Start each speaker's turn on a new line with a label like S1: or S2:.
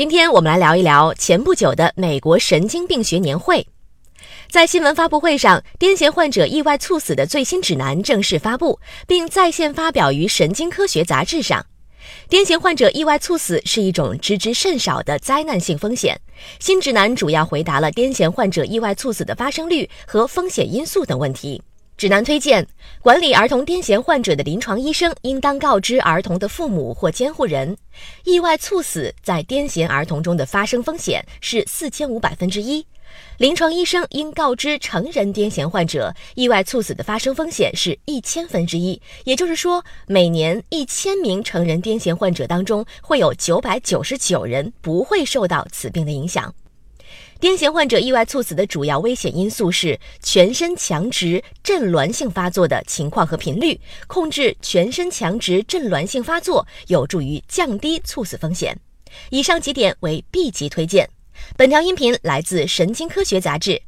S1: 今天我们来聊一聊前不久的美国神经病学年会。在新闻发布会上，癫痫患者意外猝死的最新指南正式发布，并在线发表于《神经科学》杂志上。癫痫患者意外猝死是一种知之甚少的灾难性风险。新指南主要回答了癫痫患者意外猝死的发生率和风险因素等问题。指南推荐，管理儿童癫痫患者的临床医生应当告知儿童的父母或监护人，意外猝死在癫痫儿童中的发生风险是四千五百分之一。临床医生应告知成人癫痫患者，意外猝死的发生风险是一千分之一。也就是说，每年一千名成人癫痫患者当中，会有九百九十九人不会受到此病的影响。癫痫患者意外猝死的主要危险因素是全身强直阵挛性发作的情况和频率。控制全身强直阵挛性发作，有助于降低猝死风险。以上几点为 B 级推荐。本条音频来自《神经科学》杂志。